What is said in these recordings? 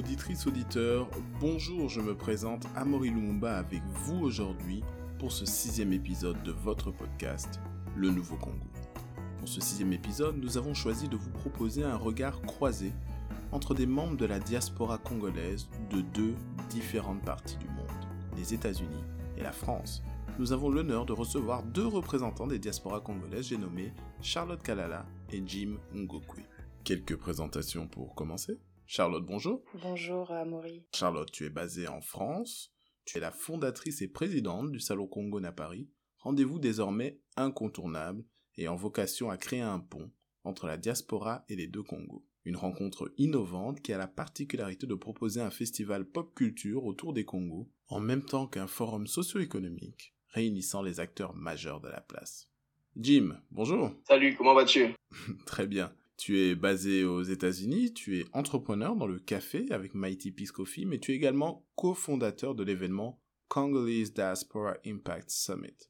Auditrice, auditeur, bonjour, je me présente Amaury Lumumba avec vous aujourd'hui pour ce sixième épisode de votre podcast, Le Nouveau Congo. Pour ce sixième épisode, nous avons choisi de vous proposer un regard croisé entre des membres de la diaspora congolaise de deux différentes parties du monde, les États-Unis et la France. Nous avons l'honneur de recevoir deux représentants des diasporas congolaises, j'ai nommé Charlotte Kalala et Jim Ngokwe. Quelques présentations pour commencer. Charlotte, bonjour. Bonjour, Amaury. Charlotte, tu es basée en France. Tu es la fondatrice et présidente du Salon Congo à Paris. Rendez-vous désormais incontournable et en vocation à créer un pont entre la diaspora et les deux Congos. Une rencontre innovante qui a la particularité de proposer un festival pop culture autour des Congos, en même temps qu'un forum socio-économique réunissant les acteurs majeurs de la place. Jim, bonjour. Salut, comment vas-tu? Très bien. Tu es basé aux États-Unis, tu es entrepreneur dans le café avec Mighty Peace Coffee, mais tu es également cofondateur de l'événement Congolese Diaspora Impact Summit.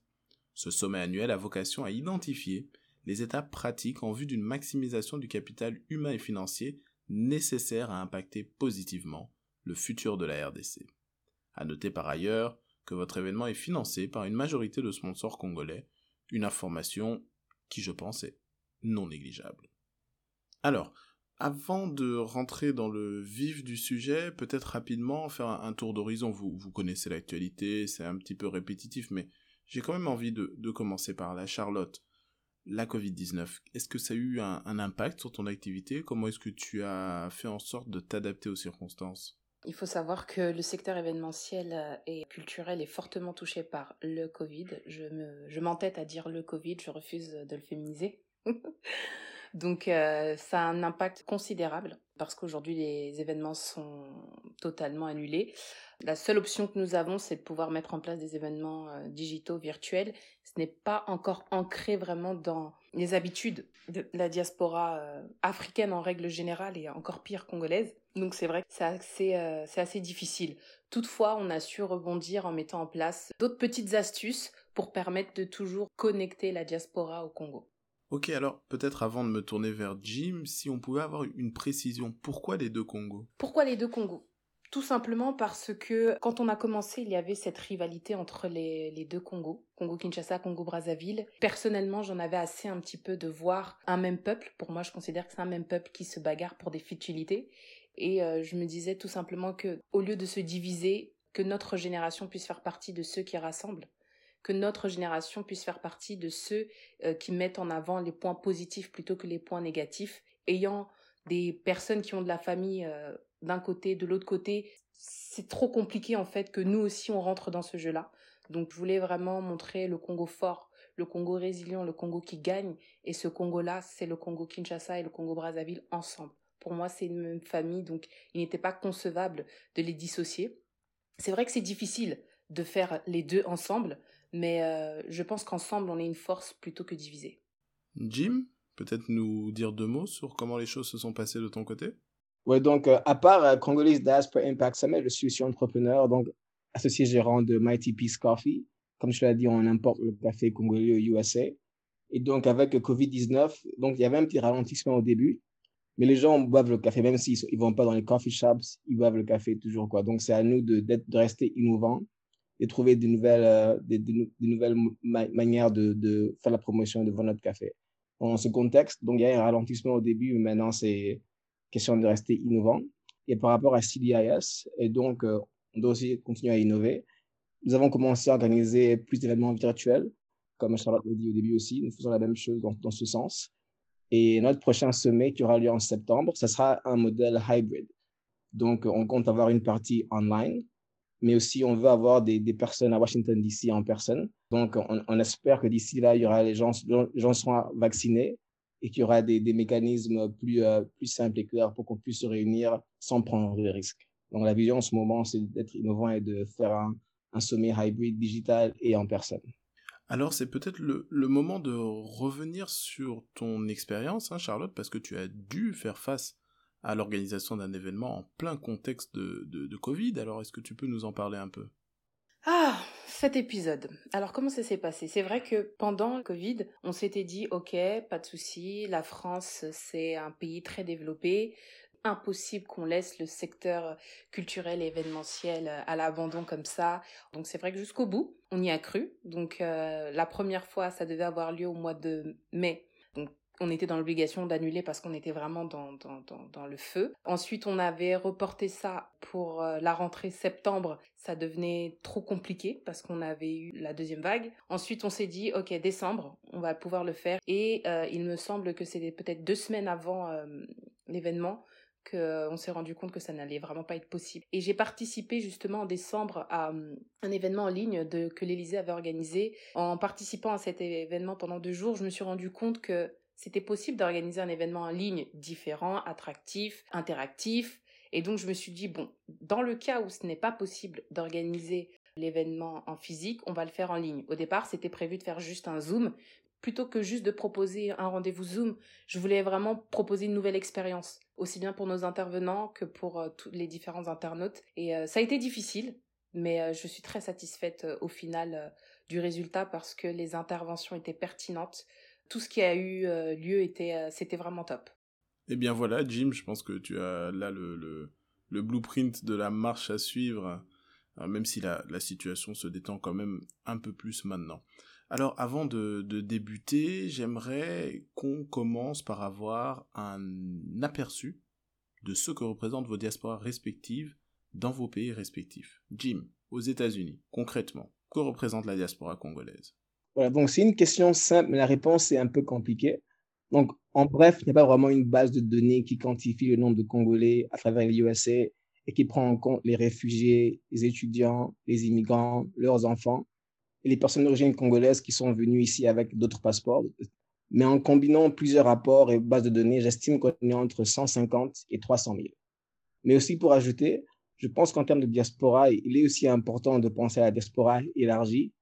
Ce sommet annuel a vocation à identifier les étapes pratiques en vue d'une maximisation du capital humain et financier nécessaire à impacter positivement le futur de la RDC. À noter par ailleurs que votre événement est financé par une majorité de sponsors congolais, une information qui je pense est non négligeable. Alors, avant de rentrer dans le vif du sujet, peut-être rapidement faire un, tour d'horizon. Vous, vous connaissez l'actualité, c'est un petit peu répétitif, mais j'ai quand même envie de, commencer par la Charlotte, la Covid-19, est-ce que ça a eu un, impact sur ton activité? Comment est-ce que tu as fait en sorte de t'adapter aux circonstances? Il faut savoir que le secteur événementiel euh, et culturel est fortement touché par le Covid. Je, me, je m'entête à dire le Covid, je refuse de le féminiser. Donc euh, ça a un impact considérable parce qu'aujourd'hui les événements sont totalement annulés. La seule option que nous avons, c'est de pouvoir mettre en place des événements euh, digitaux, virtuels. Ce n'est pas encore ancré vraiment dans les habitudes de la diaspora euh, africaine en règle générale et encore pire congolaise. Donc c'est vrai que c'est assez, c'est assez difficile. Toutefois, on a su rebondir en mettant en place d'autres petites astuces pour permettre de toujours connecter la diaspora au Congo. Ok, alors peut-être avant de me tourner vers Jim, si on pouvait avoir une précision, pourquoi les deux Congos? Pourquoi les deux Congos? Tout simplement parce que quand on a commencé, il y avait cette rivalité entre les, deux Congos, Congo-Kinshasa, Congo-Brazzaville. Personnellement, j'en avais assez un petit peu de voir un même peuple. Pour moi, je considère que c'est un même peuple qui se bagarre pour des futilités. Et euh, je me disais tout simplement que, au lieu de se diviser, que notre génération puisse faire partie de ceux qui rassemblent que notre génération puisse faire partie de ceux euh, qui mettent en avant les points positifs plutôt que les points négatifs, ayant des personnes qui ont de la famille euh, d'un côté, de l'autre côté, c'est trop compliqué en fait que nous aussi on rentre dans ce jeu-là. Donc je voulais vraiment montrer le Congo fort, le Congo résilient, le Congo qui gagne, et ce Congo-là, c'est le Congo Kinshasa et le Congo Brazzaville ensemble. Pour moi, c'est une même famille, donc il n'était pas concevable de les dissocier. C'est vrai que c'est difficile de faire les deux ensemble, mais euh, je pense qu'ensemble, on est une force plutôt que divisée. Jim, peut-être nous dire deux mots sur comment les choses se sont passées de ton côté? Oui, donc euh, à part euh, Congolese Diaspora Impact Summit, je suis aussi entrepreneur, donc associé gérant de Mighty Peace Coffee. Comme je l'ai dit, on importe le café congolais aux USA. Et donc avec Covid-19, donc il y avait un petit ralentissement au début, mais les gens boivent le café, même s'ils ne vont pas dans les coffee shops, ils boivent le café toujours. quoi. Donc c'est à nous de, de rester innovants et trouver des nouvelles, des, nouvelles manières de, de, faire la promotion de notre café. Dans ce contexte, donc il y a un ralentissement au début, mais maintenant c'est question de rester innovant. Et par rapport à CDIS, et donc euh, on doit aussi continuer à innover. Nous avons commencé à organiser plus d'événements virtuels, comme Charlotte l'a dit au début aussi. Nous faisons la même chose dans, dans ce sens. Et notre prochain sommet qui aura lieu en septembre, ce sera un modèle hybrid. Donc, on compte avoir une partie online mais aussi on veut avoir des, personnes à Washington DC en personne. Donc on, espère que d'ici là, il y aura les gens, les gens seront vaccinés et qu'il y aura des, mécanismes plus, euh, plus simples et clairs pour qu'on puisse se réunir sans prendre de risques. Donc la vision en ce moment, c'est d'être innovant et de faire un, sommet hybride digital et en personne. Alors c'est peut-être le, le, moment de revenir sur ton expérience, hein, Charlotte, parce que tu as dû faire face à l'organisation d'un événement en plein contexte de, Covid. Alors, est-ce que tu peux nous en parler un peu? Ah, cet épisode. Alors, comment ça s'est passé? C'est vrai que pendant le Covid, on s'était dit, ok, pas de souci, la France, c'est un pays très développé. impossible qu'on laisse le secteur culturel et événementiel à l'abandon comme ça. Donc c'est vrai que jusqu'au bout, on y a cru. Donc la première fois, ça devait avoir lieu au mois de mai. Donc on était dans l'obligation d'annuler parce qu'on était vraiment dans, dans, dans, le feu. Ensuite, on avait reporté ça pour euh, la rentrée septembre. Ça devenait trop compliqué parce qu'on avait eu la deuxième vague. Ensuite, on s'est dit, OK, décembre, on va pouvoir le faire. Et euh, il me semble que c'était peut-être deux semaines avant euh, l'événement qu'on s'est rendu compte que ça n'allait vraiment pas être possible. Et j'ai participé justement en décembre à un événement en ligne que l'Élysée avait organisé. En participant à cet événement pendant deux jours, je me suis rendu compte que c'était possible d'organiser un événement en ligne différent, attractif, interactif. Et donc je me suis dit, bon, dans le cas où ce n'est pas possible d'organiser l'événement en physique, on va le faire en ligne. Au départ, c'était prévu de faire juste un Zoom. Plutôt que juste de proposer un rendez-vous Zoom, je voulais vraiment proposer une nouvelle expérience, aussi bien pour nos intervenants que pour euh, tous les différents internautes. Et euh, ça a été difficile, mais euh, je suis très satisfaite au final du résultat parce que les interventions étaient pertinentes tout ce qui a eu euh, lieu était, euh, c'était vraiment top. Eh bien voilà, Jim, je pense que tu as là le, blueprint de la marche à suivre, euh, même si la, la, situation se détend quand même un peu plus maintenant. Alors avant de, de débuter, j'aimerais qu'on commence par avoir un aperçu de ce que représentent vos diasporas respectives dans vos pays respectifs. Jim, aux États-Unis, concrètement, que représente la diaspora congolaise? Voilà, donc c'est une question simple, mais la réponse est un peu compliquée. Donc, en bref, il n'y a pas vraiment une base de données qui quantifie le nombre de Congolais à travers les et qui prend en compte les réfugiés, les étudiants, les immigrants, leurs enfants et les personnes d'origine congolaise qui sont venues ici avec d'autres passeports. Mais en combinant plusieurs rapports et bases de données, j'estime qu'on est entre 150 et 300 000. Mais aussi pour ajouter, je pense qu'en termes de diaspora, il est aussi important de penser à la diaspora élargie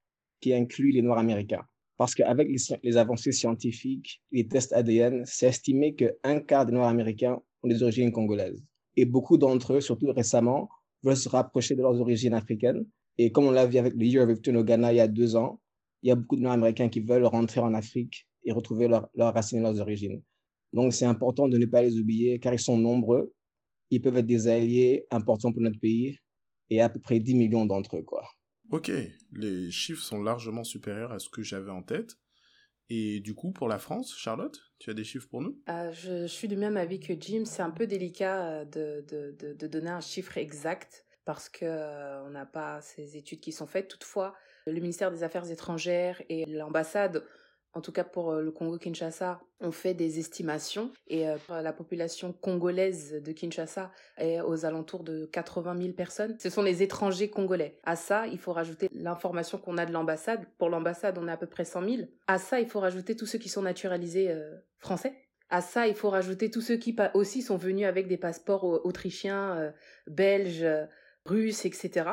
qui inclut les Noirs américains. Parce qu'avec les, avancées scientifiques, les tests ADN, c'est estimé qu'un quart des Noirs américains ont des origines congolaises. Et beaucoup d'entre eux, surtout récemment, veulent se rapprocher de leurs origines africaines. Et comme on l'a vu avec le Year of Return au Ghana il y a deux ans, il y a beaucoup de Noirs américains qui veulent rentrer en Afrique et retrouver leurs racines et leurs origines. Donc c'est important de ne pas les oublier car ils sont nombreux. Ils peuvent être des alliés importants pour notre pays et à peu près 10 millions d'entre eux. Quoi. Ok, les chiffres sont largement supérieurs à ce que j'avais en tête. Et du coup, pour la France, Charlotte, tu as des chiffres pour nous? Euh, je, suis du même avis que Jim. C'est un peu délicat euh, de, de, donner un chiffre exact parce qu'on euh, n'a pas ces études qui sont faites. Toutefois, le ministère des Affaires étrangères et l'ambassade en tout cas pour euh, le Congo-Kinshasa, on fait des estimations et euh, la population congolaise de Kinshasa est aux alentours de 80 000 personnes. Ce sont les étrangers congolais. À ça, il faut rajouter l'information qu'on a de l'ambassade. Pour l'ambassade, on est à peu près 100 000. À ça, il faut rajouter tous ceux qui sont naturalisés euh, français. À ça, il faut rajouter tous ceux qui aussi sont venus avec des passeports autrichiens, belges, russes, etc.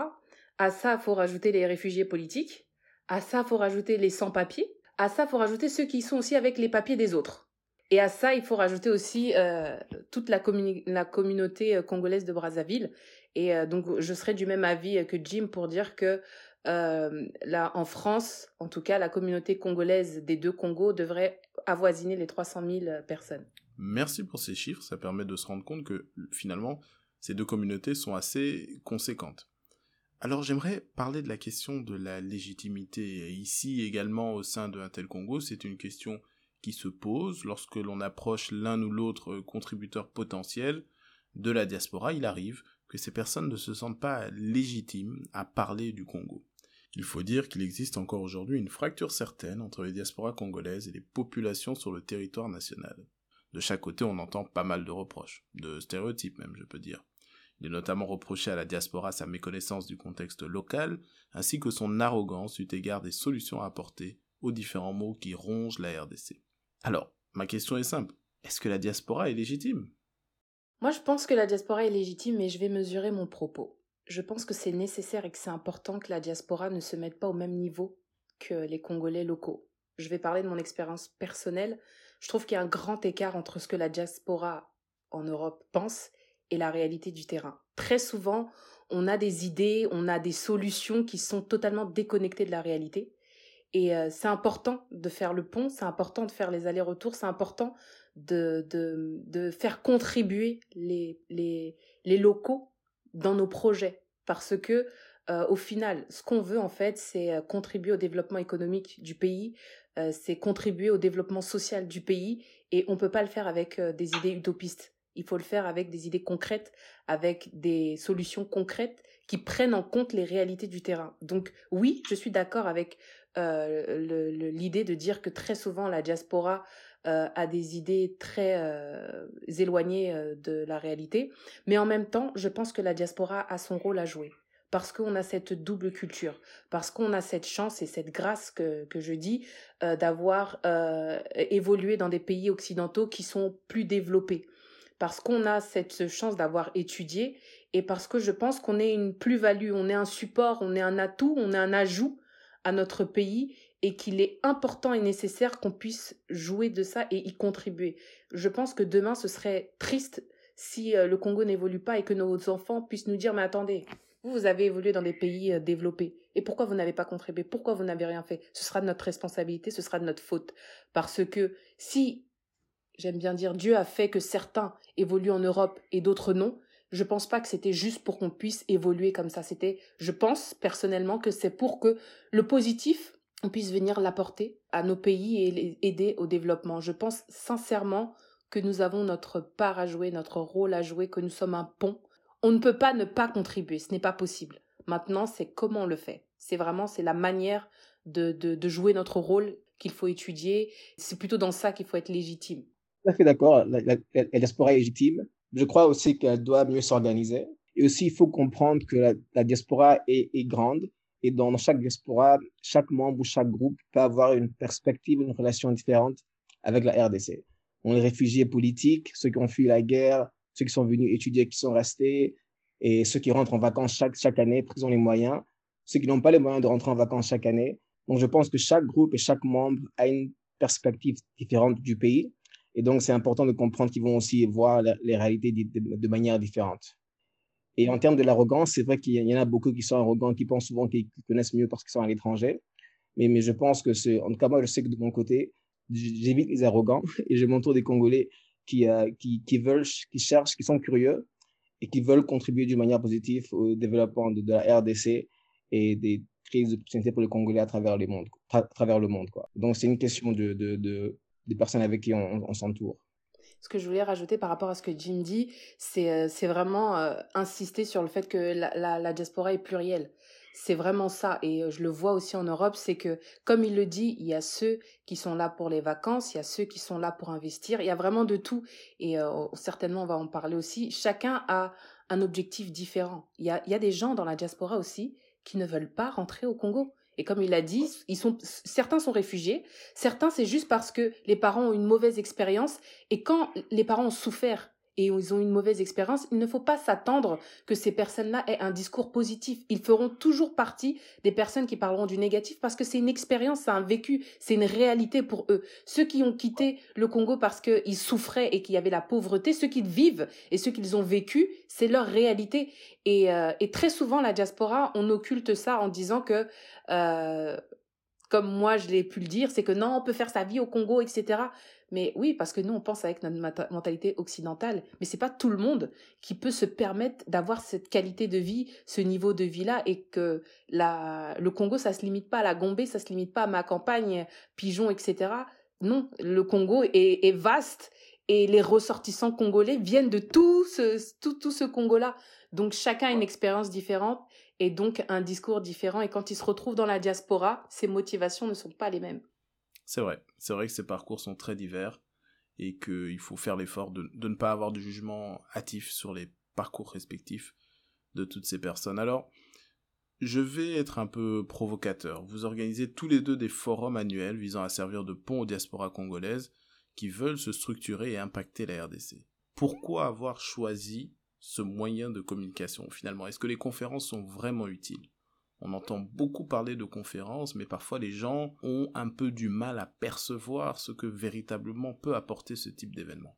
À ça, il faut rajouter les réfugiés politiques. À ça, il faut rajouter les sans-papiers. À ça, il faut rajouter ceux qui sont aussi avec les papiers des autres. Et à ça, il faut rajouter aussi euh, toute la, communauté euh, congolaise de Brazzaville. Et euh, donc, je serais du même avis que Jim pour dire que là, en France, en tout cas, la communauté congolaise des deux Congos devrait avoisiner les 300 000 personnes. Merci pour ces chiffres. Ça permet de se rendre compte que finalement, ces deux communautés sont assez conséquentes. Alors j'aimerais parler de la question de la légitimité. Ici également au sein de Intel Congo, c'est une question qui se pose lorsque l'on approche l'un ou l'autre contributeur potentiel de la diaspora, il arrive que ces personnes ne se sentent pas légitimes à parler du Congo. Il faut dire qu'il existe encore aujourd'hui une fracture certaine entre les diasporas congolaises et les populations sur le territoire national. De chaque côté, on entend pas mal de reproches, de stéréotypes même, je peux dire. Il notamment reproché à la diaspora sa méconnaissance du contexte local, ainsi que son arrogance eu égard des solutions à apporter aux différents maux qui rongent la RDC. Alors, ma question est simple. Est-ce que la diaspora est légitime? Moi, je pense que la diaspora est légitime, mais je vais mesurer mon propos. Je pense que c'est nécessaire et que c'est important que la diaspora ne se mette pas au même niveau que les Congolais locaux. Je vais parler de mon expérience personnelle. Je trouve qu'il y a un grand écart entre ce que la diaspora en Europe pense et la réalité du terrain. Très souvent, on a des idées, on a des solutions qui sont totalement déconnectées de la réalité. Et c'est important de faire le pont, c'est important de faire les allers-retours, c'est important de, de, de, faire contribuer les, les, les locaux dans nos projets. Parce que au final, ce qu'on veut en fait, c'est contribuer au développement économique du pays, c'est contribuer au développement social du pays, et on ne peut pas le faire avec des idées utopistes. Il faut le faire avec des idées concrètes, avec des solutions concrètes qui prennent en compte les réalités du terrain. Donc oui, je suis d'accord avec euh, l'idée de dire que très souvent la diaspora euh, a des idées très euh, éloignées de la réalité, mais en même temps, je pense que la diaspora a son rôle à jouer. Parce qu'on a cette double culture, parce qu'on a cette chance et cette grâce que, que je dis d'avoir évolué dans des pays occidentaux qui sont plus développés parce qu'on a cette chance d'avoir étudié et parce que je pense qu'on est une plus-value, on est un support, on est un atout, on est un ajout à notre pays et qu'il est important et nécessaire qu'on puisse jouer de ça et y contribuer. Je pense que demain, ce serait triste si euh, le Congo n'évolue pas et que nos enfants puissent nous dire, mais attendez, vous, vous avez évolué dans des pays euh, développés. Et pourquoi vous n'avez pas contribué? Pourquoi vous n'avez rien fait? Ce sera de notre responsabilité, ce sera de notre faute. Parce que si j'aime bien dire Dieu a fait que certains évoluent en Europe et d'autres non. Je pense pas que c'était juste pour qu'on puisse évoluer comme ça. C'était, je pense personnellement que c'est pour que le positif, on puisse venir l'apporter à nos pays et aider au développement. Je pense sincèrement que nous avons notre part à jouer, notre rôle à jouer, que nous sommes un pont. On ne peut pas ne pas contribuer, ce n'est pas possible. Maintenant, c'est comment on le fait. C'est vraiment, c'est la manière de, de jouer notre rôle qu'il faut étudier. C'est plutôt dans ça qu'il faut être légitime tout à fait d'accord. La, diaspora est légitime. Je crois aussi qu'elle doit mieux s'organiser. Et aussi, il faut comprendre que la, diaspora est, grande. Et dans chaque diaspora, chaque membre ou chaque groupe peut avoir une perspective, une relation différente avec la RDC. On est réfugiés politiques, ceux qui ont fui la guerre, ceux qui sont venus étudier, qui sont restés, et ceux qui rentrent en vacances chaque, année, pris ont les moyens, ceux qui n'ont pas les moyens de rentrer en vacances chaque année. Donc, je pense que chaque groupe et chaque membre a une perspective différente du pays. Et donc, c'est important de comprendre qu'ils vont aussi voir les réalités de, manière différente. Et en termes de l'arrogance, c'est vrai qu'il y en a beaucoup qui sont arrogants, qui pensent souvent qu'ils connaissent mieux parce qu'ils sont à l'étranger. Mais, mais je pense que c'est, en tout cas, moi, je sais que de mon côté, j'évite les arrogants et je m'entoure des Congolais qui, euh, qui, veulent, qui cherchent, qui sont curieux et qui veulent contribuer d'une manière positive au développement de, la RDC et des crises d'opportunités pour les Congolais à travers le monde. Donc, c'est une question de des personnes avec qui on, s'entoure. Ce que je voulais rajouter par rapport à ce que Jim dit, c'est euh, vraiment euh, insister sur le fait que la, diaspora est plurielle. C'est vraiment ça. Et euh, je le vois aussi en Europe, c'est que, comme il le dit, il y a ceux qui sont là pour les vacances, il y a ceux qui sont là pour investir, il y a vraiment de tout. Et certainement, on va en parler aussi. Chacun a un objectif différent. Il y a, il y a des gens dans la diaspora aussi qui ne veulent pas rentrer au Congo. Et comme il a dit, ils sont, certains sont réfugiés, certains c'est juste parce que les parents ont une mauvaise expérience. Et quand les parents ont souffert et ils ont une mauvaise expérience, il ne faut pas s'attendre que ces personnes-là aient un discours positif. Ils feront toujours partie des personnes qui parleront du négatif parce que c'est une expérience, c'est un vécu, c'est une réalité pour eux. Ceux qui ont quitté le Congo parce qu'ils souffraient et qu'il y avait la pauvreté, ceux qui vivent et ceux qu'ils ont vécu, c'est leur réalité. Et, euh, et, très souvent, la diaspora, on occulte ça en disant que euh, comme moi je l'ai pu le dire, c'est que non, on peut faire sa vie au Congo, etc. Mais oui, parce que nous, on pense avec notre mentalité occidentale, mais c'est pas tout le monde qui peut se permettre d'avoir cette qualité de vie, ce niveau de vie-là, et que la, le Congo, ça se limite pas à la Gombe, ça se limite pas à ma campagne, pigeon, etc. Non, le Congo est, est vaste et les ressortissants congolais viennent de tout ce, tout, tout ce Congo-là. Donc chacun a une expérience différente et donc un discours différent. Et quand ils se retrouvent dans la diaspora, ses motivations ne sont pas les mêmes. C'est vrai, c'est vrai que ces parcours sont très divers et qu'il faut faire l'effort de, de, ne pas avoir de jugement hâtif sur les parcours respectifs de toutes ces personnes. Alors, je vais être un peu provocateur. Vous organisez tous les deux des forums annuels visant à servir de pont aux diasporas congolaises qui veulent se structurer et impacter la RDC. Pourquoi avoir choisi ce moyen de communication finalement? Est-ce que les conférences sont vraiment utiles? On entend beaucoup parler de conférences, mais parfois les gens ont un peu du mal à percevoir ce que véritablement peut apporter ce type d'événement.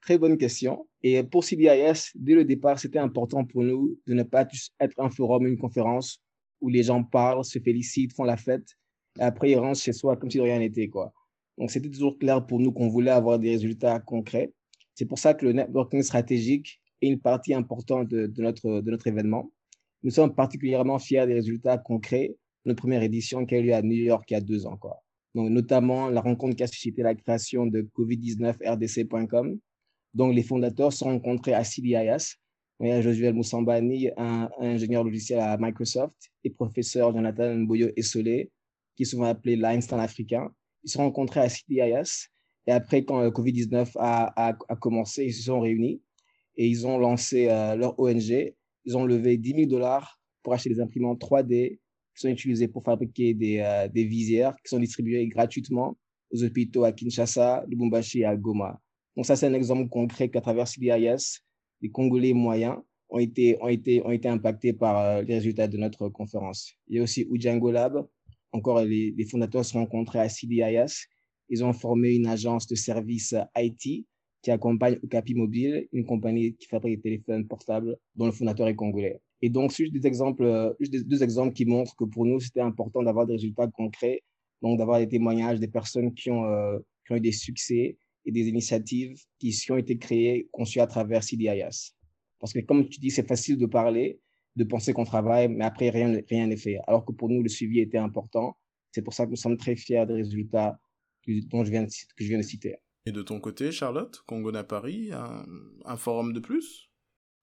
Très bonne question. Et pour CBIS, dès le départ, c'était important pour nous de ne pas être un forum, une conférence où les gens parlent, se félicitent, font la fête, Et après, ils rentrent chez soi comme si de rien n'était. Donc, c'était toujours clair pour nous qu'on voulait avoir des résultats concrets. C'est pour ça que le networking stratégique est une partie importante de, notre, événement. Nous sommes particulièrement fiers des résultats concrets de notre première édition qui a eu lieu à New York il y a deux ans. Quoi. Notamment la rencontre qui a suscité la création de covid19rdc.com. Donc, les fondateurs se sont rencontrés à CDIS. Y a Josuel Moussambani, un, ingénieur logiciel à Microsoft, et professeur Jonathan Boyo Essolé, qui est souvent appelé l'Einstein africain. Ils se sont rencontrés à CDIS. Et après, quand le Covid-19 a, a, a, commencé, ils se sont réunis et ils ont lancé euh, leur ONG ils ont levé 10 000 dollars pour acheter des imprimantes 3D qui sont utilisées pour fabriquer des, euh, des visières qui sont distribuées gratuitement aux hôpitaux à Kinshasa, Lubumbashi et à Goma. Donc ça, c'est un exemple concret qu'à travers CBIS, les Congolais moyens ont été, impactés par euh, les résultats de notre conférence. Il y a aussi Ujango Lab. Encore, les, fondateurs se sont rencontrés à CBIS. Ils ont formé une agence de services IT qui accompagne Okapi Mobile, une compagnie qui fabrique des téléphones portables dont le fondateur est congolais. Et donc, juste des exemples, euh, juste des, deux exemples qui montrent que pour nous, c'était important d'avoir des résultats concrets, donc d'avoir des témoignages des personnes qui ont, euh, qui ont eu des succès et des initiatives qui, qui ont été créées, conçues à travers CDIS. Parce que comme tu dis, c'est facile de parler, de penser qu'on travaille, mais après, rien n'est fait. Alors que pour nous, le suivi était important. C'est pour ça que nous sommes très fiers des résultats dont je viens que je viens de citer. Et de ton côté, Charlotte, Congo à Paris, un, forum de plus?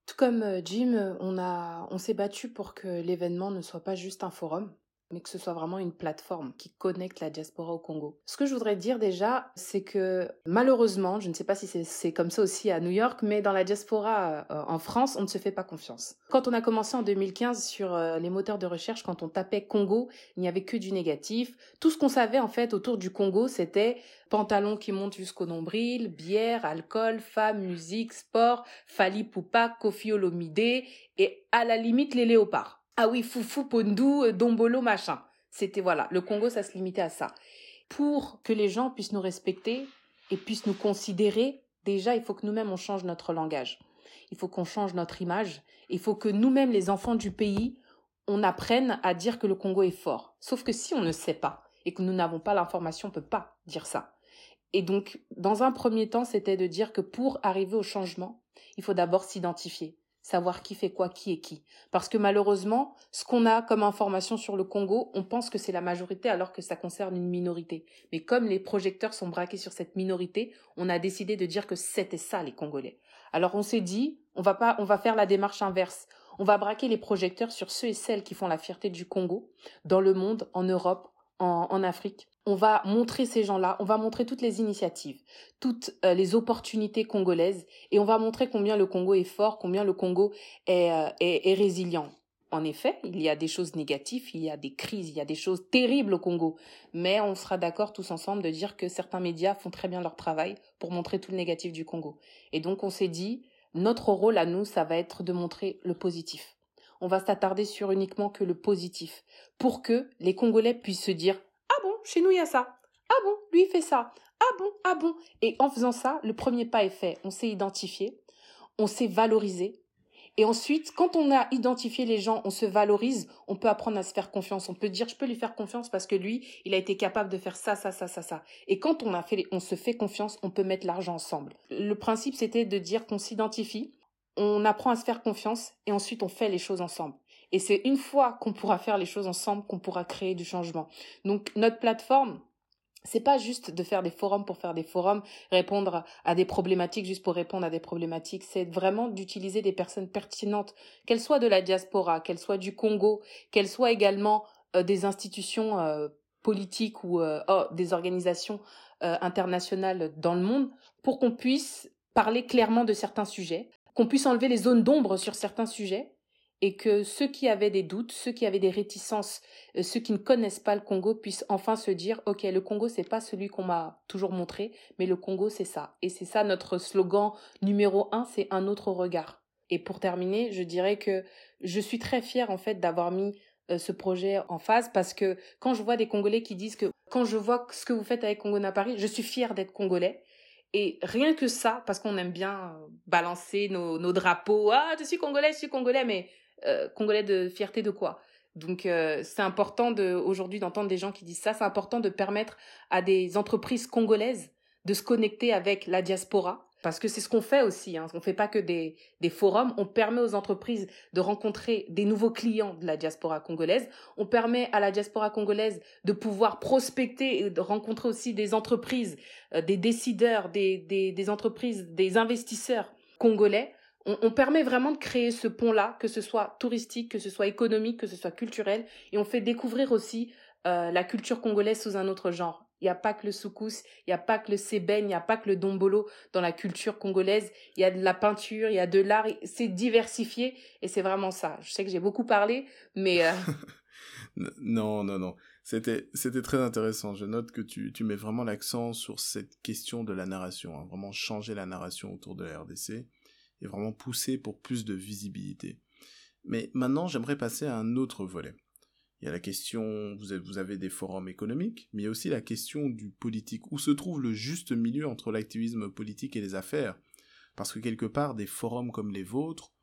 Tout comme euh, Jim, on s'est battu pour que l'événement ne soit pas juste un forum, mais que ce soit vraiment une plateforme qui connecte la diaspora au Congo. Ce que je voudrais dire déjà, c'est que malheureusement, je ne sais pas si c'est comme ça aussi à New York, mais dans la diaspora euh, en France, on ne se fait pas confiance. Quand on a commencé en 2015 sur euh, les moteurs de recherche, quand on tapait Congo, il n'y avait que du négatif. Tout ce qu'on savait en fait autour du Congo, c'était pantalon qui monte jusqu'au nombril, bière, alcool, femmes, musique, sport, Fali Poupa, Kofi Olomide et à la limite les léopards. Ah oui, Foufou, Pondou, euh, Dombolo, machin. C'était voilà, le Congo, ça se limitait à ça. Pour que les gens puissent nous respecter et puissent nous considérer, déjà, il faut que nous-mêmes, on change notre langage. Il faut qu'on change notre image. Il faut que nous-mêmes, les enfants du pays, on apprenne à dire que le Congo est fort. Sauf que si on ne sait pas et que nous n'avons pas l'information, on peut pas dire ça. Et donc, dans un premier temps, c'était de dire que pour arriver au changement, il faut d'abord s'identifier savoir qui fait quoi, qui est qui. Parce que malheureusement, ce qu'on a comme information sur le Congo, on pense que c'est la majorité alors que ça concerne une minorité. Mais comme les projecteurs sont braqués sur cette minorité, on a décidé de dire que c'était ça les Congolais. Alors on s'est dit, on va pas, on va faire la démarche inverse. On va braquer les projecteurs sur ceux et celles qui font la fierté du Congo, dans le monde, en Europe, en Afrique on va montrer ces gens-là, on va montrer toutes les initiatives, toutes euh, les opportunités congolaises, et on va montrer combien le Congo est fort, combien le Congo euh, est, est, résilient. En effet, il y a des choses négatives, il y a des crises, il y a des choses terribles au Congo, mais on sera d'accord tous ensemble de dire que certains médias font très bien leur travail pour montrer tout le négatif du Congo. Et donc on s'est dit, notre rôle à nous, ça va être de montrer le positif. On va s'attarder sur uniquement que le positif, pour que les Congolais puissent se dire chez nous il y a ça. Ah bon, lui il fait ça. Ah bon, ah bon. Et en faisant ça, le premier pas est fait. On s'est identifié, on s'est valorisé. Et ensuite, quand on a identifié les gens, on se valorise, on peut apprendre à se faire confiance. On peut dire, je peux lui faire confiance parce que lui, il a été capable de faire ça, ça, ça, ça, ça. Et quand on a fait, on se fait confiance, on peut mettre l'argent ensemble. Le principe, c'était de dire qu'on s'identifie, on apprend à se faire confiance et ensuite on fait les choses ensemble. Et c'est une fois qu'on pourra faire les choses ensemble qu'on pourra créer du changement. Donc notre plateforme, c'est pas juste de faire des forums pour faire des forums, répondre à des problématiques juste pour répondre à des problématiques. C'est vraiment d'utiliser des personnes pertinentes, qu'elles soient de la diaspora, qu'elles soient du Congo, qu'elles soient également euh, des institutions euh, politiques ou euh, oh, des organisations internationales dans le monde, pour qu'on puisse parler clairement de certains sujets, qu'on puisse enlever les zones d'ombre sur certains sujets et que ceux qui avaient des doutes, ceux qui avaient des réticences, euh, ceux qui ne connaissent pas le Congo puissent enfin se dire OK, le Congo c'est pas celui qu'on m'a toujours montré, mais le Congo c'est ça. Et c'est ça notre slogan numéro un, c'est un autre regard. Et pour terminer, je dirais que je suis très fière en fait d'avoir mis euh, ce projet en phase parce que quand je vois des Congolais qui disent que quand je vois ce que vous faites avec Congo Paris, je suis fière d'être Congolais. Et rien que ça, parce qu'on aime bien euh, balancer nos, nos drapeaux, ah, je suis Congolais, je suis Congolais, mais euh, congolais de fierté de quoi? Donc euh, c'est important de aujourd'hui d'entendre des gens qui disent ça. C'est important de permettre à des entreprises congolaises de se connecter avec la diaspora. Parce que c'est ce qu'on fait aussi. Hein. On ne fait pas que des, des forums. On permet aux entreprises de rencontrer des nouveaux clients de la diaspora congolaise. On permet à la diaspora congolaise de pouvoir prospecter et de rencontrer aussi des entreprises, euh, des décideurs, des, des, des entreprises, des investisseurs congolais on, permet vraiment de créer ce pont-là, que ce soit touristique, que ce soit économique, que ce soit culturel, et on fait découvrir aussi euh, la culture congolaise sous un autre genre. Il n'y a pas que le soukous, il n'y a pas que le sébène, il n'y a pas que le dombolo dans la culture congolaise. Il y a de la peinture, il y a de l'art, c'est diversifié et c'est vraiment ça. Je sais que j'ai beaucoup parlé, mais... Euh, non, non, non. C'était, très intéressant. Je note que tu, tu mets vraiment l'accent sur cette question de la narration, hein. vraiment changer la narration autour de la RDC et vraiment pousser pour plus de visibilité. Mais maintenant, j'aimerais passer à un autre volet. Il y a la question, vous avez des forums économiques, mais il y a aussi la question du politique. Où se trouve le juste milieu entre l'activisme politique et les affaires? Parce que quelque part, des forums comme les vôtres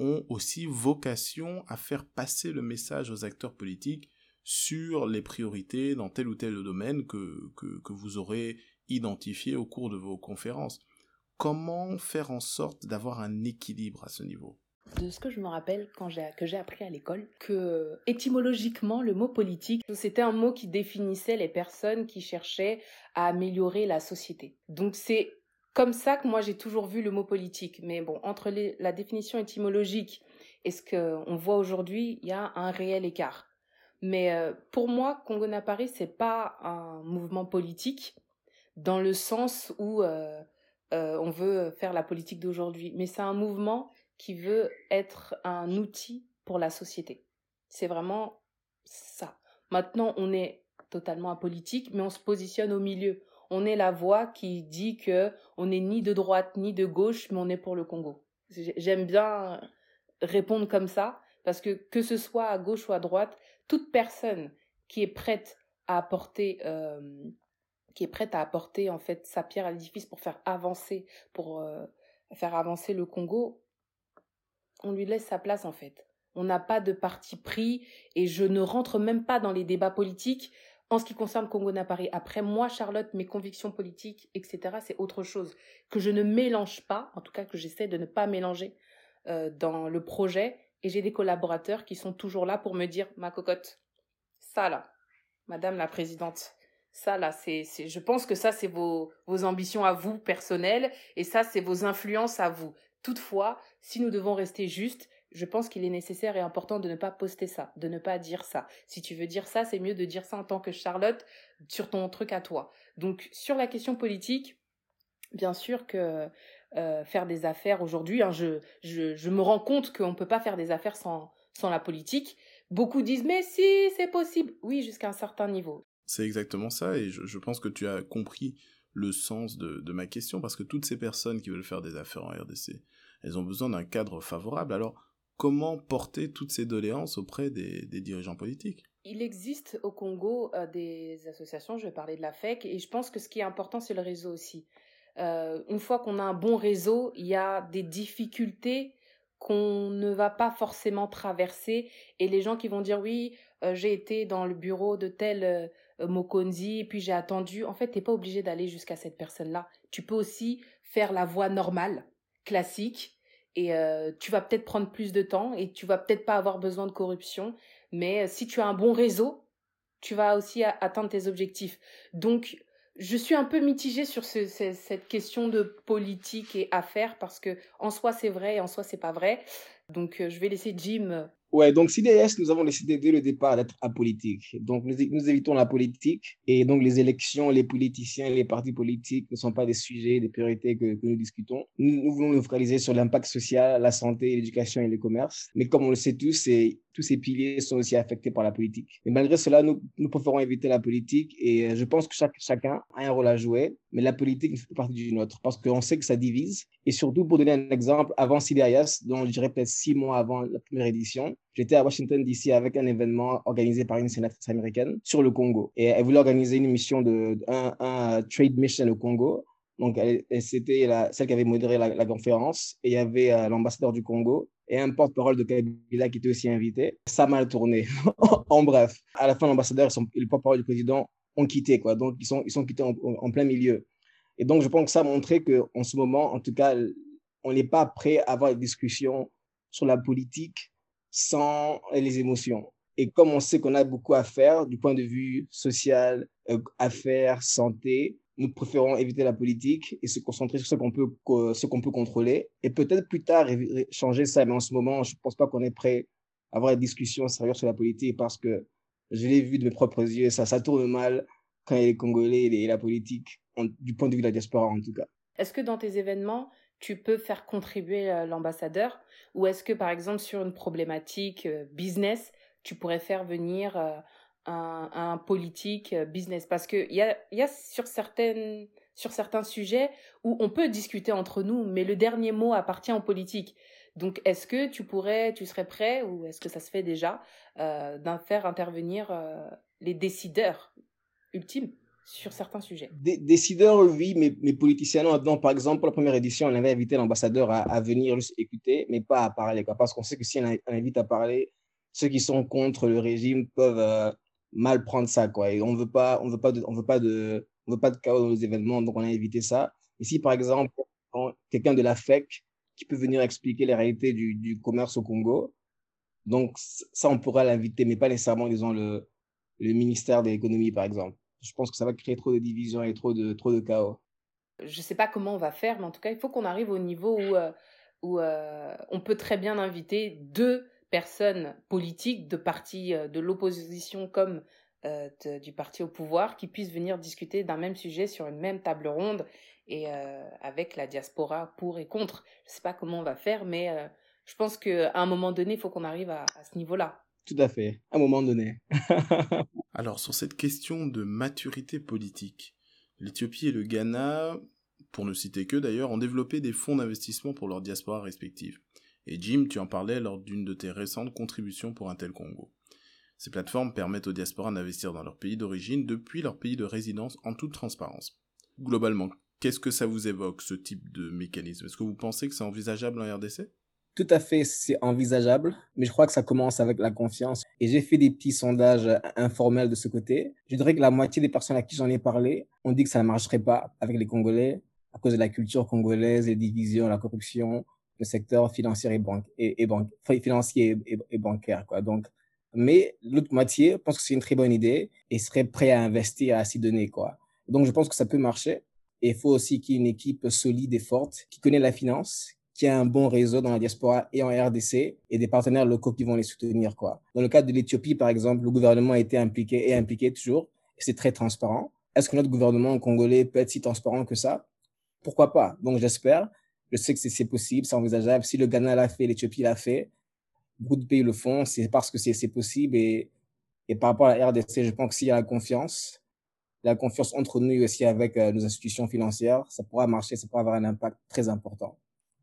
ont aussi vocation à faire passer le message aux acteurs politiques sur les priorités dans tel ou tel domaine que, que, que vous aurez identifié au cours de vos conférences comment faire en sorte d'avoir un équilibre à ce niveau? De ce que je me rappelle quand j'ai que j'ai appris à l'école que étymologiquement le mot politique c'était un mot qui définissait les personnes qui cherchaient à améliorer la société. Donc c'est comme ça que moi j'ai toujours vu le mot politique mais bon entre la définition étymologique et ce qu'on voit aujourd'hui, il y a un réel écart. Mais euh, pour moi Congo Paris c'est pas un mouvement politique dans le sens où euh, euh, on veut faire la politique d'aujourd'hui, mais c'est un mouvement qui veut être un outil pour la société. C'est vraiment ça. Maintenant, on est totalement apolitique, mais on se positionne au milieu. On est la voix qui dit que on n'est ni de droite ni de gauche, mais on est pour le Congo. J'aime bien répondre comme ça parce que que ce soit à gauche ou à droite, toute personne qui est prête à apporter euh, qui est prête à apporter en fait sa pierre à l'édifice pour faire avancer, pour euh, faire avancer le Congo, on lui laisse sa place en fait. On n'a pas de parti pris et je ne rentre même pas dans les débats politiques en ce qui concerne Congo Paris. Après moi, Charlotte, mes convictions politiques, etc., c'est autre chose que je ne mélange pas, en tout cas que j'essaie de ne pas mélanger euh, dans le projet. Et j'ai des collaborateurs qui sont toujours là pour me dire, ma cocotte, ça là, Madame la Présidente, ça, là, c'est, je pense que ça, c'est vos, vos ambitions à vous personnelles et ça, c'est vos influences à vous. Toutefois, si nous devons rester justes, je pense qu'il est nécessaire et important de ne pas poster ça, de ne pas dire ça. Si tu veux dire ça, c'est mieux de dire ça en tant que Charlotte sur ton truc à toi. Donc, sur la question politique, bien sûr que euh, faire des affaires aujourd'hui, hein, je, je, je me rends compte qu'on ne peut pas faire des affaires sans, sans la politique. Beaucoup disent mais si, c'est possible. Oui, jusqu'à un certain niveau. C'est exactement ça, et je, pense que tu as compris le sens de, ma question, parce que toutes ces personnes qui veulent faire des affaires en RDC, elles ont besoin d'un cadre favorable. Alors, comment porter toutes ces doléances auprès des, dirigeants politiques? Il existe au Congo euh, des associations, je vais parler de la FEC, et je pense que ce qui est important, c'est le réseau aussi. Euh, une fois qu'on a un bon réseau, il y a des difficultés qu'on ne va pas forcément traverser, et les gens qui vont dire oui, euh, j'ai été dans le bureau de tel euh, Mokonzi, et puis j'ai attendu. En fait, t'es pas obligé d'aller jusqu'à cette personne-là. Tu peux aussi faire la voie normale, classique, et euh, tu vas peut-être prendre plus de temps et tu vas peut-être pas avoir besoin de corruption. Mais euh, si tu as un bon réseau, tu vas aussi atteindre tes objectifs. Donc, je suis un peu mitigée sur cette question de politique et affaires parce que en soi c'est vrai et en soi c'est pas vrai. Donc, je vais laisser Jim Ouais, donc CDS, nous avons décidé dès le départ d'être apolitique. Donc nous, évitons la politique et donc les élections, les politiciens, les partis politiques ne sont pas des sujets, des priorités que, que nous discutons. Nous, nous, voulons nous focaliser sur l'impact social, la santé, l'éducation et le commerce. Mais comme on le sait tous, c'est tous ces piliers sont aussi affectés par la politique. Mais malgré cela, nous, nous préférons éviter la politique et euh, je pense que chacun a un rôle à jouer, mais la politique ne fait pas partie du nôtre parce qu'on sait que ça divise. Et surtout, pour donner un exemple, avant Siderias, dont je dirais peut-être six mois avant la première édition, j'étais à Washington DC avec un événement organisé par une sénatrice américaine sur le Congo. Et elle voulait organiser une mission de, un, un trade mission au Congo Donc, c'était celle qui avait modéré la, conférence. Et il y avait euh, l'ambassadeur du Congo et un porte-parole de Kabila qui était aussi invité. Ça a mal tourné. en bref, à la fin, l'ambassadeur et le porte-parole du président ont quitté. Quoi. Donc, ils sont, ils sont quittés en, plein milieu. Et donc, je pense que ça a montré qu'en ce moment, en tout cas, on n'est pas prêt à avoir une discussion sur la politique sans les émotions. Et comme on sait qu'on a beaucoup à faire du point de vue social, euh, affaires, santé, nous préférons éviter la politique et se concentrer sur ce qu'on peut, ce qu'on peut contrôler. Et peut-être plus tard changer ça. Mais en ce moment, je ne pense pas qu'on est prêt à avoir une discussion sérieuse sur la politique parce que je l'ai vu de mes propres yeux. Ça, ça tourne mal quand il les Congolais et la politique, du point de vue de la diaspora en tout cas. Est-ce que dans tes événements, tu peux faire contribuer euh, l'ambassadeur? Ou est-ce que par exemple sur une problématique euh, business, tu pourrais faire venir un, politique euh, business parce que il y a, y a sur certaines sur certains sujets où on peut discuter entre nous mais le dernier mot appartient aux politiques donc est-ce que tu pourrais tu serais prêt ou est-ce que ça se fait déjà euh, d'en faire intervenir euh, les décideurs ultimes sur certains sujets? Décideurs, oui, mais, politiciens, non. Par exemple, pour la première édition, on avait invité l'ambassadeur à, venir juste écouter, mais pas à parler. Quoi, parce qu'on sait que si on, invite à parler, ceux qui sont contre le régime peuvent, mal prendre ça, quoi. Et on veut pas, on veut pas de, on veut pas de, on veut pas de chaos dans nos événements, donc on a évité ça. Et si, par exemple, quelqu'un de la FEC qui peut venir expliquer les réalités du, du commerce au Congo, donc ça, on pourra l'inviter, mais pas nécessairement, disons, le, le ministère de l'économie, par exemple. Je pense que ça va créer trop de divisions et trop de, trop de chaos. Je sais pas comment on va faire, mais en tout cas, il faut qu'on arrive au niveau où, euh, où euh, on peut très bien inviter deux personnes politiques de partis euh, de l'opposition comme euh, du parti au pouvoir qui puissent venir discuter d'un même sujet sur une même table ronde et euh, avec la diaspora pour et contre. Je ne sais pas comment on va faire, mais je pense qu'à un moment donné, il faut qu'on arrive à, à ce niveau-là. Tout à fait, à un moment donné. Alors, sur cette question de maturité politique, l'Éthiopie et le Ghana, pour ne citer que d'ailleurs, ont développé des fonds d'investissement pour leurs diasporas respectives. Et Jim, tu en parlais lors d'une de tes récentes contributions pour Intel Congo. Ces plateformes permettent aux diasporas d'investir dans leur pays d'origine depuis leur pays de résidence en toute transparence. Globalement, qu'est-ce que ça vous évoque, ce type de mécanisme? Est-ce que vous pensez que c'est envisageable en RDC tout à fait, c'est envisageable, mais je crois que ça commence avec la confiance. Et j'ai fait des petits sondages informels de ce côté. Je dirais que la moitié des personnes à qui j'en ai parlé ont dit que ça ne marcherait pas avec les Congolais à cause de la culture congolaise, les divisions, la corruption, le secteur financier et, banque, et, banque, financier et, bancaire. Quoi. Donc, mais l'autre moitié pense que c'est une très bonne idée et serait prêt à investir, à s'y donner. Quoi. Donc, je pense que ça peut marcher. Et il faut aussi qu'il y ait une équipe solide et forte qui connaît la finance, qui a un bon réseau dans la diaspora et en RDC et des partenaires locaux qui vont les soutenir. Quoi. Dans le cas de l'Éthiopie, par exemple, le gouvernement a été impliqué et impliqué toujours c'est très transparent. Est-ce que notre gouvernement congolais peut être si transparent que ça? Pourquoi pas? Donc, j'espère. Je sais que c'est possible, c'est envisageable. Si le Ghana l'a fait, l'Éthiopie l'a fait, beaucoup de pays le font, c'est parce que c'est possible. Et, et par rapport à la RDC, je pense que s'il y a la confiance, la confiance entre nous et aussi avec euh, nos institutions financières, ça pourra marcher, ça pourra avoir un impact très important.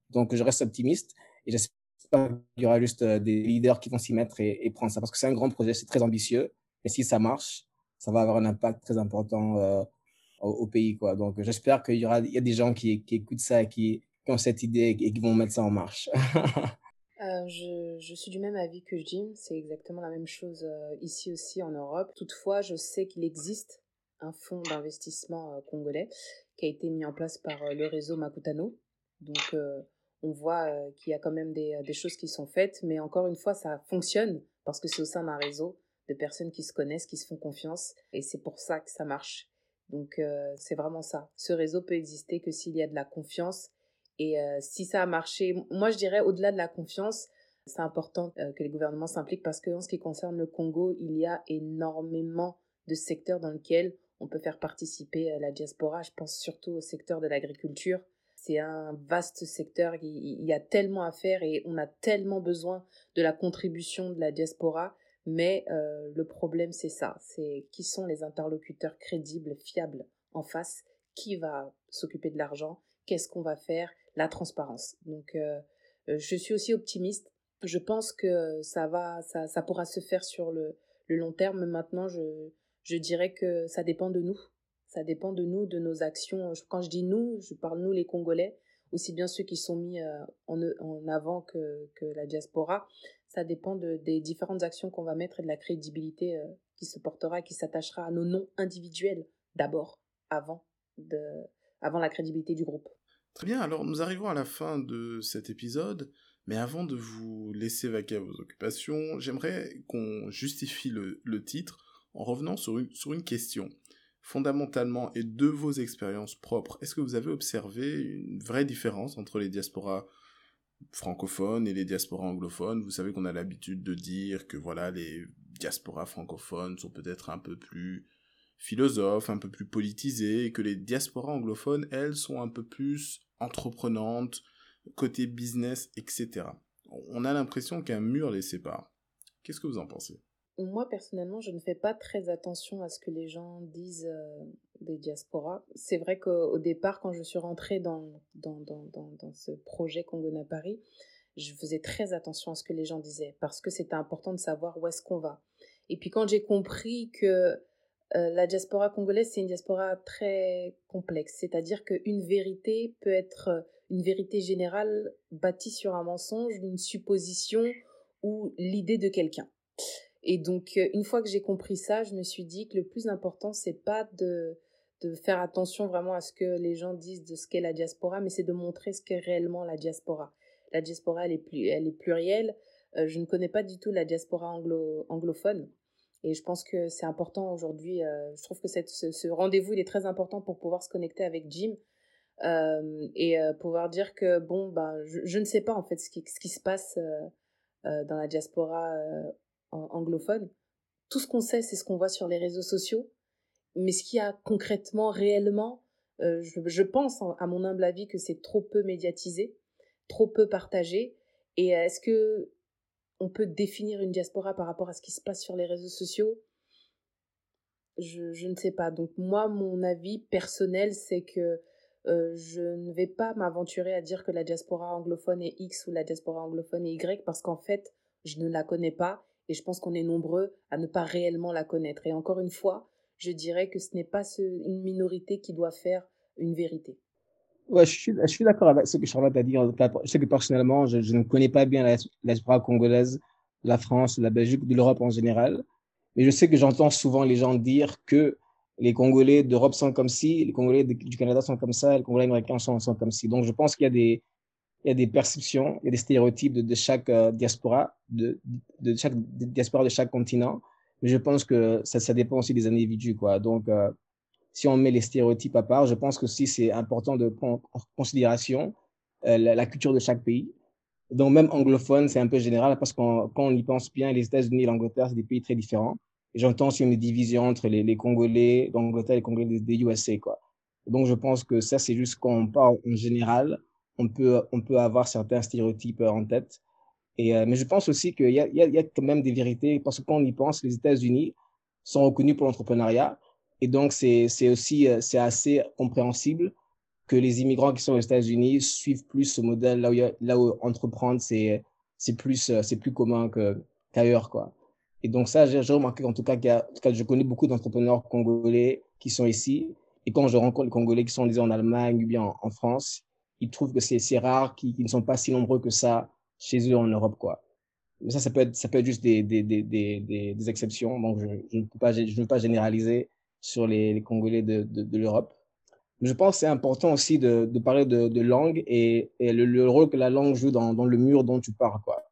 Donc, je reste optimiste et j'espère qu'il y aura juste euh, des leaders qui vont s'y mettre et, et, prendre ça parce que c'est un grand projet, c'est très ambitieux. Mais si ça marche, ça va avoir un impact très important euh, au, pays, quoi. Donc, j'espère qu'il y aura, il y a des gens qui, qui écoutent ça et qui, ont cette idée et qui vont mettre ça en marche. Euh, je, suis du même avis que Jim, c'est exactement la même chose euh, ici aussi en Europe. Toutefois, je sais qu'il existe un fonds d'investissement euh, congolais qui a été mis en place par le réseau Makutano. Donc, on voit qu'il y a quand même des, choses qui sont faites, mais encore une fois, ça fonctionne parce que c'est au sein d'un réseau de personnes qui se connaissent, qui se font confiance, et c'est pour ça que ça marche. Donc, c'est vraiment ça. Ce réseau peut exister que s'il y a de la confiance et euh, si ça a marché, moi je dirais au-delà de la confiance, c'est important euh, que les gouvernements s'impliquent parce que en ce qui concerne le Congo, il y a énormément de secteurs dans lesquels on peut faire participer euh, la diaspora. Je pense surtout au secteur de l'agriculture. C'est un vaste secteur, il, y a tellement à faire et on a tellement besoin de la contribution de la diaspora. Mais le problème, c'est ça, c'est qui sont les interlocuteurs crédibles, fiables en face, qui va s'occuper de l'argent, qu'est-ce qu'on va faire, la transparence. Donc, euh, euh, je suis aussi optimiste. Je pense que ça va, ça, ça pourra se faire sur le, long terme. Maintenant, je, je dirais que ça dépend de nous. Ça dépend de nous, de nos actions. Quand je dis nous, je parle nous les Congolais, aussi bien ceux qui sont mis euh, en, avant que, que la diaspora. Ça dépend de, des différentes actions qu'on va mettre et de la crédibilité qui se portera, qui s'attachera à nos noms individuels d'abord, avant, avant la crédibilité du groupe. Très bien, alors nous arrivons à la fin de cet épisode. Mais avant de vous laisser vaquer à vos occupations, j'aimerais qu'on justifie le, titre en revenant sur une, sur une question. Fondamentalement, et de vos expériences propres, est-ce que vous avez observé une vraie différence entre les diasporas francophones et les diasporas anglophones? Vous savez qu'on a l'habitude de dire que voilà, les diasporas francophones sont peut-être un peu plus philosophes, un peu plus politisées, et que les diasporas anglophones, elles, sont un peu plus entreprenantes, côté business, etc. On a l'impression qu'un mur les sépare. Qu'est-ce que vous en pensez? Moi, personnellement, je ne fais pas très attention à ce que les gens disent euh, des diasporas. C'est vrai qu'au départ, quand je suis rentrée dans, dans, dans, dans, ce projet Congo Paris, je faisais très attention à ce que les gens disaient parce que c'était important de savoir où est-ce qu'on va. Et puis quand j'ai compris que euh, la diaspora congolaise, c'est une diaspora très complexe, c'est-à-dire qu'une vérité peut être une vérité générale bâtie sur un mensonge, une supposition ou l'idée de quelqu'un. Et donc, euh, une fois que j'ai compris ça, je me suis dit que le plus important, c'est pas de, de faire attention vraiment à ce que les gens disent de ce qu'est la diaspora, mais c'est de montrer ce qu'est réellement la diaspora. La diaspora, elle est, plus, elle est plurielle. Euh, je ne connais pas du tout la diaspora anglo, anglophone. Et je pense que c'est important aujourd'hui. Euh, je trouve que ce, rendez-vous, il est très important pour pouvoir se connecter avec Jim euh, et euh, pouvoir dire que bon ben je, ne sais pas en fait ce qui, se passe dans la diaspora anglophone tout ce qu'on sait c'est ce qu'on voit sur les réseaux sociaux mais ce qu'il y a concrètement réellement je, je, pense à mon humble avis que c'est trop peu médiatisé trop peu partagé et est-ce que on peut définir une diaspora par rapport à ce qui se passe sur les réseaux sociaux? Je, ne sais pas donc moi mon avis personnel c'est que euh, je ne vais pas m'aventurer à dire que la diaspora anglophone est X ou la diaspora anglophone est Y parce qu'en fait, je ne la connais pas et je pense qu'on est nombreux à ne pas réellement la connaître. Et encore une fois, je dirais que ce n'est pas une minorité qui doit faire une vérité. Ouais, je suis, je suis d'accord avec ce que Charlotte a dit. Je sais que personnellement, je, je ne connais pas bien la, diaspora congolaise, la France, la Belgique, de l'Europe en général. Mais je sais que j'entends souvent les gens dire que les Congolais d'Europe sont comme ci, les Congolais du Canada sont comme ça, les Congolais américains sont, sont comme ci. Donc, je pense qu'il y a des, il y a des perceptions, il y a des stéréotypes de, de chaque euh, diaspora, de, de chaque diaspora de chaque continent. Mais je pense que ça, ça dépend aussi des individus, quoi. Donc, euh, si on met les stéréotypes à part, je pense que aussi c'est important de prendre en considération euh, la, culture de chaque pays. Donc, même anglophone, c'est un peu général parce qu'on, quand on y pense bien, les États-Unis et l'Angleterre, c'est des pays très différents. J'entends aussi une division entre les, Congolais d'Angleterre et les Congolais des, USA, quoi. Donc, je pense que ça, c'est juste quand on parle en général, on peut, on peut avoir certains stéréotypes en tête. Et, euh, mais je pense aussi qu'il y a, y, y a quand même des vérités, parce que quand on y pense, les États-Unis sont reconnus pour l'entrepreneuriat. Et donc, c'est, aussi, euh, c'est assez compréhensible que les immigrants qui sont aux États-Unis suivent plus ce modèle là où, là où entreprendre, c'est, plus, euh, plus commun qu'ailleurs, quoi. Et donc ça, j'ai remarqué en tout cas qu'il a, je connais beaucoup d'entrepreneurs congolais qui sont ici. Et quand je rencontre les Congolais qui sont disons, en Allemagne ou bien en, France, ils trouvent que c'est rare, qu'ils ne sont pas si nombreux que ça chez eux en Europe, quoi. Mais ça, ça peut être, ça peut être juste des, des, des, des, des exceptions. Donc, je, ne peux pas, je ne veux pas généraliser sur les, les Congolais de, de, de l'Europe. Je pense que c'est important aussi de, de parler de, de langue et, et le, le, rôle que la langue joue dans, dans le mur dont tu parles, quoi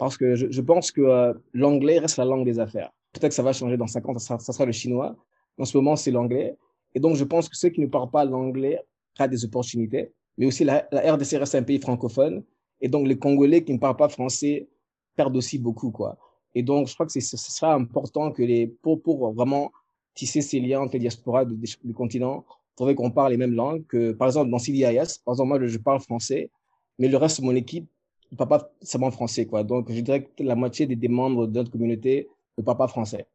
parce que je, je pense que euh, l'anglais reste la langue des affaires. Peut-être que ça va changer dans 50 ans, ça, ça sera le chinois. En ce moment, c'est l'anglais. Et donc, je pense que ceux qui ne parlent pas l'anglais ont des opportunités. Mais aussi, la, la, RDC reste un pays francophone. Et donc, les Congolais qui ne parlent pas français perdent aussi beaucoup, quoi. Et donc, je crois que ce sera important que les, pour, pour vraiment tisser ces liens entre les diasporas du, continent, faudrait qu'on parle les mêmes langues. Que, par exemple, dans CDIS, par exemple, moi, je parle français, mais le reste de mon équipe ne parle pas seulement français. Donc, je dirais que la moitié des, membres de notre communauté ne parlent pas français.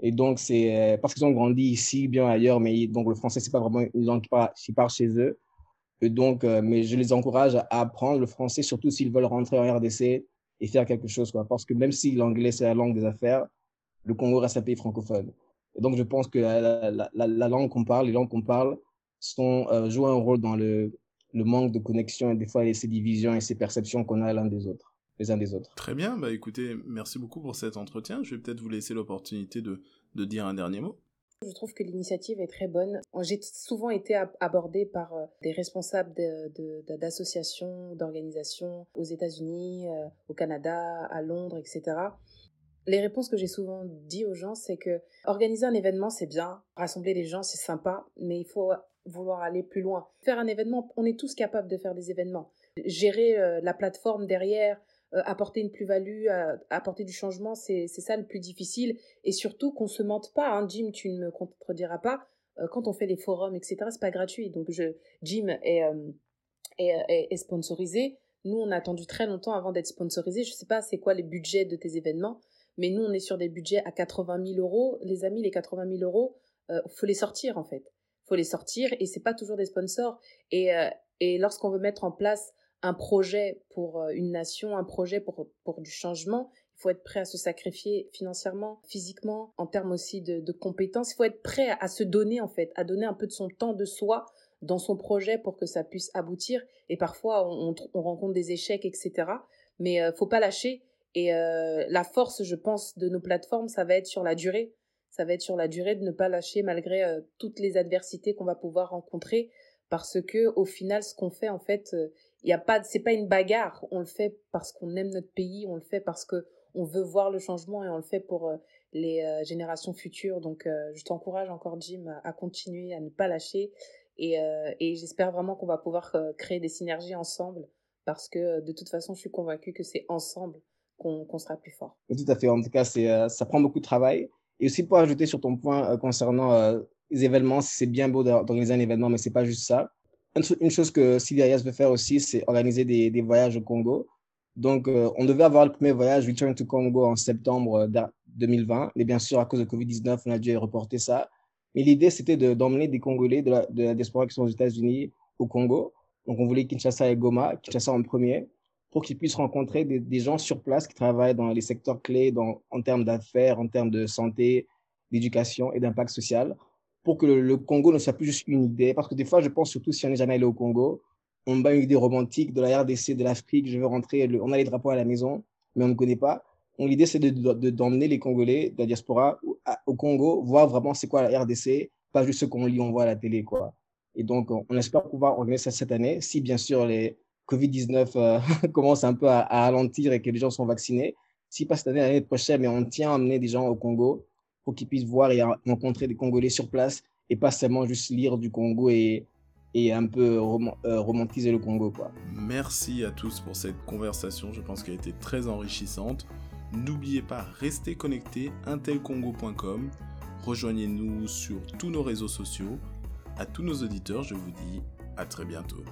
Et donc, c'est euh, parce qu'ils ont grandi ici, bien ailleurs, mais donc le français, c'est pas vraiment une langue qui part chez eux. Et donc, euh, mais je les encourage à apprendre le français, surtout s'ils veulent rentrer en RDC et faire quelque chose. Parce que même si l'anglais, c'est la langue des affaires, le Congo reste un pays francophone. Et donc, je pense que la, la, la, langue qu'on parle, les langues qu'on parle, sont, euh, jouent un rôle dans le, le manque de connexion et des fois ces divisions et ces perceptions qu'on a l'un des autres, les uns des autres. Très bien, bah écoutez, merci beaucoup pour cet entretien. Je vais peut-être vous laisser l'opportunité de, de dire un dernier mot. Je trouve que l'initiative est très bonne. J'ai souvent été abordée par euh, des responsables d'associations, d'organisations aux États-Unis, euh, au Canada, à Londres, etc. Les réponses que j'ai souvent dit aux gens, c'est que organiser un événement, c'est bien, rassembler les gens, c'est sympa, mais il faut vouloir aller plus loin. Faire un événement, on est tous capables de faire des événements. Gérer euh, la plateforme derrière, euh, apporter une plus-value, euh, apporter du changement, c'est ça le plus difficile. Et surtout qu'on se mente pas. Hein. Jim, tu ne me contrediras pas. quand on fait des forums, etc., c'est pas gratuit. Donc Jim est, est, est, sponsorisé. Nous, on a attendu très longtemps avant d'être sponsorisé. Je sais pas c'est quoi les budgets de tes événements, mais nous, on est sur des budgets à 80 000 euros. Les amis, les 80 000 euros, faut les sortir en fait faut les sortir et c'est pas toujours des sponsors. Et, euh, et lorsqu'on veut mettre en place un projet pour euh, une nation, un projet pour, pour du changement, il faut être prêt à se sacrifier financièrement, physiquement, en termes aussi de, compétences. Il faut être prêt à, se donner, en fait, à donner un peu de son temps, de soi dans son projet pour que ça puisse aboutir. Et parfois, on, on, rencontre des échecs, etc. Mais euh, faut pas lâcher. Et euh, la force, je pense, de nos plateformes, ça va être sur la durée. Ça va être sur la durée de ne pas lâcher malgré euh, toutes les adversités qu'on va pouvoir rencontrer. Parce que au final ce qu'on fait en fait il euh, a pas c'est pas une bagarre. On le fait parce qu'on aime notre pays on le fait parce que on veut voir le changement et on le fait pour euh, les générations futures. Donc je t'encourage encore Jim à, continuer à ne pas lâcher. Et, et j'espère vraiment qu'on va pouvoir créer des synergies ensemble. Parce que de toute façon je suis convaincue que c'est ensemble qu'on sera plus fort. Tout à fait. En tout cas, c'est ça prend beaucoup de travail. Et aussi pour ajouter sur ton point euh, concernant euh, les événements, c'est bien beau d'organiser un événement, mais c'est pas juste ça. Une, chose que Sylvia veut faire aussi, c'est organiser des, voyages au Congo. Donc, euh, on devait avoir le premier voyage Return to Congo en septembre 2020, mais bien sûr, à cause de Covid-19, on a dû reporter ça. Mais l'idée, c'était d'emmener des Congolais de la, de la diaspora qui sont aux États-Unis au Congo. Donc, on voulait Kinshasa et Goma, Kinshasa en premier, pour qu'ils puissent rencontrer des, gens sur place qui travaillent dans les secteurs clés dans, en termes d'affaires, en termes de santé, d'éducation et d'impact social, pour que le, Congo ne soit plus juste une idée. Parce que des fois, je pense surtout si on n'est jamais allé au Congo, on bat une idée romantique de la RDC, de l'Afrique, je veux rentrer, on a les drapeaux à la maison, mais on ne connaît pas. L'idée, c'est d'emmener de, d'emmener les Congolais de la diaspora au Congo, voir vraiment c'est quoi la RDC, pas juste ce qu'on lit, on voit à la télé. quoi. Et donc, on espère pouvoir organiser ça cette année, si bien sûr les, Covid-19 euh, commence un peu à, ralentir et que les gens sont vaccinés, si pas cette année, l'année prochaine, mais on tient à amener des gens au Congo pour qu'ils puissent voir et rencontrer des Congolais sur place et pas seulement juste lire du Congo et, et un peu euh, romantiser le Congo. Quoi. Merci à tous pour cette conversation, je pense qu'elle a été très enrichissante. N'oubliez pas, restez connectés, intelcongo.com. Rejoignez-nous sur tous nos réseaux sociaux. À tous nos auditeurs, je vous dis à très bientôt.